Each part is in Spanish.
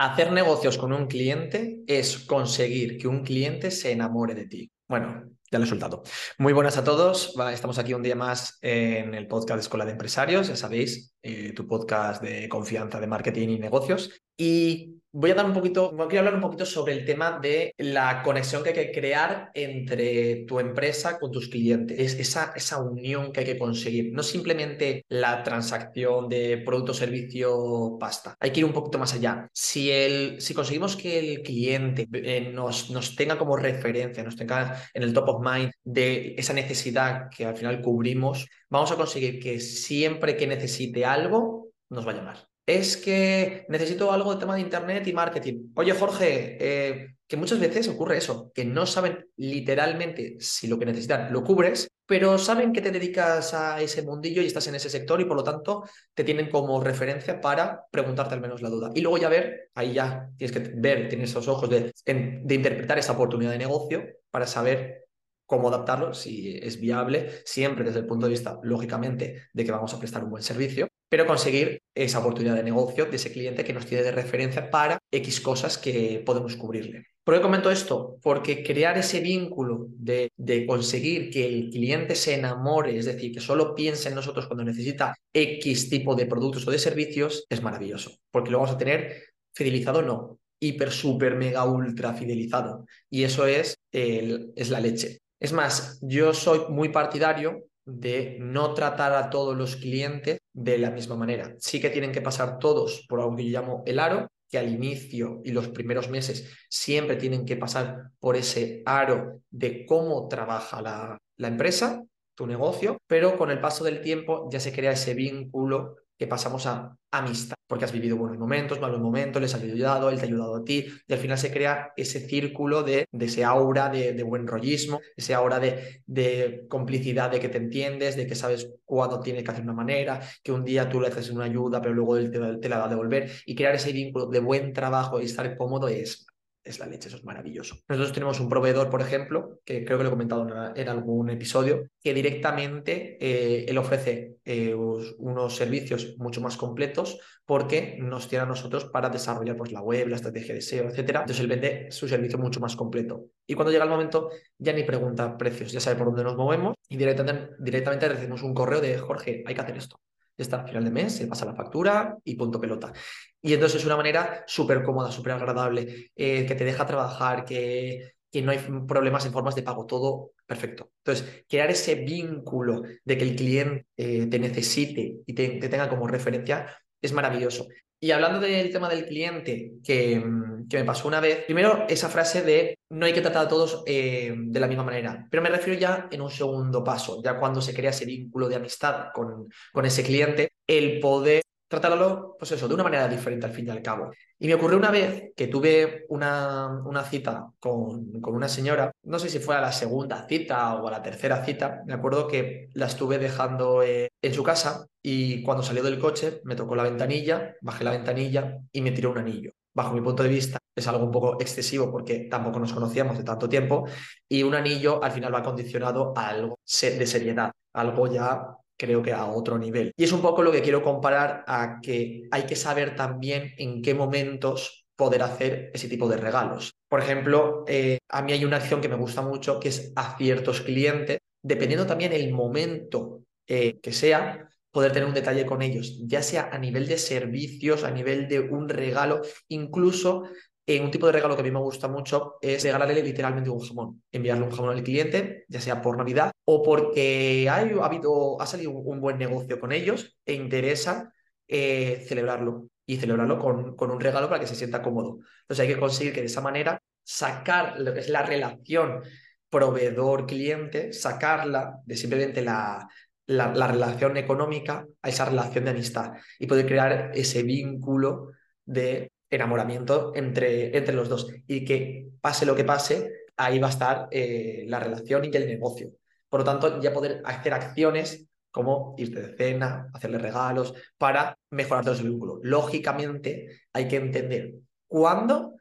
Hacer negocios con un cliente es conseguir que un cliente se enamore de ti. Bueno, ya lo he soltado. Muy buenas a todos. Estamos aquí un día más en el podcast de Escuela de Empresarios, ya sabéis, eh, tu podcast de confianza de marketing y negocios. Y voy a dar un poquito, quiero hablar un poquito sobre el tema de la conexión que hay que crear entre tu empresa con tus clientes. Es esa, esa unión que hay que conseguir. No simplemente la transacción de producto, servicio, pasta. Hay que ir un poquito más allá. Si, el, si conseguimos que el cliente eh, nos, nos tenga como referencia, nos tenga en el top of mind de esa necesidad que al final cubrimos, vamos a conseguir que siempre que necesite algo, nos va a llamar es que necesito algo de tema de Internet y marketing. Oye, Jorge, eh, que muchas veces ocurre eso, que no saben literalmente si lo que necesitan lo cubres, pero saben que te dedicas a ese mundillo y estás en ese sector y por lo tanto te tienen como referencia para preguntarte al menos la duda. Y luego ya ver, ahí ya tienes que ver, tienes esos ojos de, de interpretar esa oportunidad de negocio para saber cómo adaptarlo, si es viable, siempre desde el punto de vista, lógicamente, de que vamos a prestar un buen servicio, pero conseguir esa oportunidad de negocio de ese cliente que nos tiene de referencia para X cosas que podemos cubrirle. ¿Por qué comento esto? Porque crear ese vínculo de, conseguir que el cliente se enamore, es decir, que solo piense en nosotros cuando necesita X tipo de productos o de servicios, es maravilloso, porque lo vamos a tener fidelizado, no, hiper, super, mega, ultra fidelizado. Y eso es, es la leche. Es más, yo soy muy partidario de no tratar a todos los clientes de la misma manera. Sí que tienen que pasar todos por algo que yo llamo el aro, que al inicio y los primeros meses siempre tienen que pasar por ese aro de cómo trabaja la, la empresa, tu negocio, pero con el paso del tiempo ya se crea ese vínculo que pasamos a amistad, porque has vivido buenos momentos, malos momentos, les has ayudado, él te ha ayudado a ti, y al final se crea ese círculo de, de ese aura de, buen rollismo, ese aura de, complicidad, de que te entiendes, de que sabes cuándo tienes que hacer una manera, que un día tú le haces una ayuda, pero luego él te, te la va a devolver, y crear ese vínculo de buen trabajo y estar cómodo es es la leche, eso es maravilloso. Nosotros tenemos un proveedor, por ejemplo, que creo que lo he comentado en, algún episodio, que directamente eh, él ofrece eh, unos servicios mucho más completos porque nos tiene a nosotros para desarrollar pues, la web, la estrategia de SEO, etc. Entonces él vende su servicio mucho más completo. Y cuando llega el momento, ya ni pregunta precios, ya sabe por dónde nos movemos y directamente, directamente recibimos un correo de Jorge, hay que hacer esto está al final de mes, se pasa la factura y punto pelota. Y entonces es una manera súper cómoda, súper agradable, eh, que te deja trabajar, que, que no hay problemas en formas de pago, todo perfecto. Entonces, crear ese vínculo de que el cliente eh, te necesite y te, tenga como referencia es maravilloso. Y hablando del tema del cliente, que, que, me pasó una vez, primero esa frase de no hay que tratar a todos eh, de la misma manera, pero me refiero ya en un segundo paso, ya cuando se crea ese vínculo de amistad con, con ese cliente, el poder tratarlo, pues eso, de una manera diferente al fin y al cabo. Y me ocurrió una vez que tuve una, una cita con, con, una señora, no sé si fue a la segunda cita o a la tercera cita, me acuerdo que la estuve dejando eh, en su casa y cuando salió del coche me tocó la ventanilla, bajé la ventanilla y me tiró un anillo. Bajo mi punto de vista es algo un poco excesivo porque tampoco nos conocíamos de tanto tiempo y un anillo al final va condicionado a algo de seriedad, algo ya creo que a otro nivel. Y es un poco lo que quiero comparar a que hay que saber también en qué momentos poder hacer ese tipo de regalos. Por ejemplo, eh, a mí hay una acción que me gusta mucho que es a ciertos clientes, dependiendo también el momento eh, que sea, poder tener un detalle con ellos, ya sea a nivel de servicios, a nivel de un regalo, incluso eh, un tipo de regalo que a mí me gusta mucho es regalarle literalmente un jamón, enviarle un jamón al cliente, ya sea por Navidad o porque ha, habido, ha salido un, buen negocio con ellos e interesa eh, celebrarlo y celebrarlo con, con, un regalo para que se sienta cómodo. Entonces hay que conseguir que de esa manera sacar lo que es la relación proveedor-cliente, sacarla de simplemente la, la, la, relación económica a esa relación de amistad y poder crear ese vínculo de enamoramiento entre, entre los dos y que pase lo que pase, ahí va a estar eh, la relación y el negocio. Por lo tanto, ya poder hacer acciones como irte de cena, hacerle regalos, para mejorar todo ese vínculo. Lógicamente, hay que entender cuándo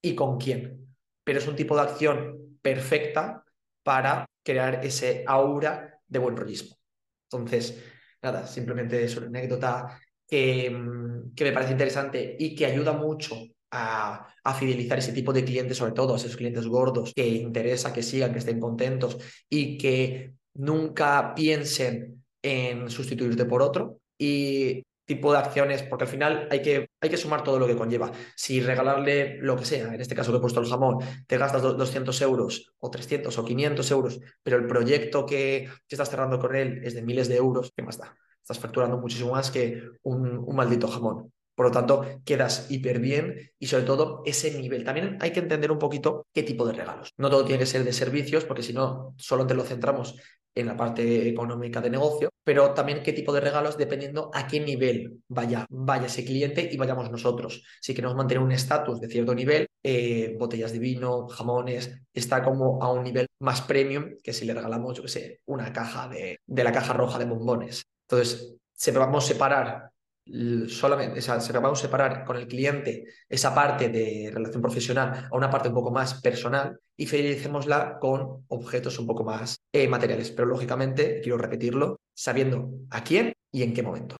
y con quién, pero es un tipo de acción perfecta para crear ese aura de buen rollismo. Entonces, nada, simplemente es una anécdota que, mm, que me parece interesante y que ayuda mucho a, a, fidelizar ese tipo de clientes, sobre todo a esos clientes gordos que interesa que sigan, que estén contentos y que nunca piensen en sustituirte por otro. Y tipo de acciones, porque al final hay que, hay que sumar todo lo que conlleva. Si regalarle lo que sea, en este caso que he puesto el jamón, te gastas 200 euros o 300 o 500 euros, pero el proyecto que, estás cerrando con él es de miles de euros, ¿qué más da? Estás facturando muchísimo más que un, maldito jamón. Por lo tanto, quedas hiper bien y sobre todo ese nivel. También hay que entender un poquito qué tipo de regalos. No todo tiene que ser de servicios, porque si no, solo te lo centramos en la parte económica de negocio, pero también qué tipo de regalos dependiendo a qué nivel vaya, vaya ese cliente y vayamos nosotros. Si queremos mantener un estatus de cierto nivel, eh, botellas de vino, jamones, está como a un nivel más premium que si le regalamos, yo qué sé, una caja de, de la caja roja de bombones. Entonces, se vamos a separar solamente, o sea, separar con el cliente esa parte de relación profesional a una parte un poco más personal y fidelicémosla con objetos un poco más eh, materiales. Pero lógicamente, quiero repetirlo, sabiendo a quién y en qué momento.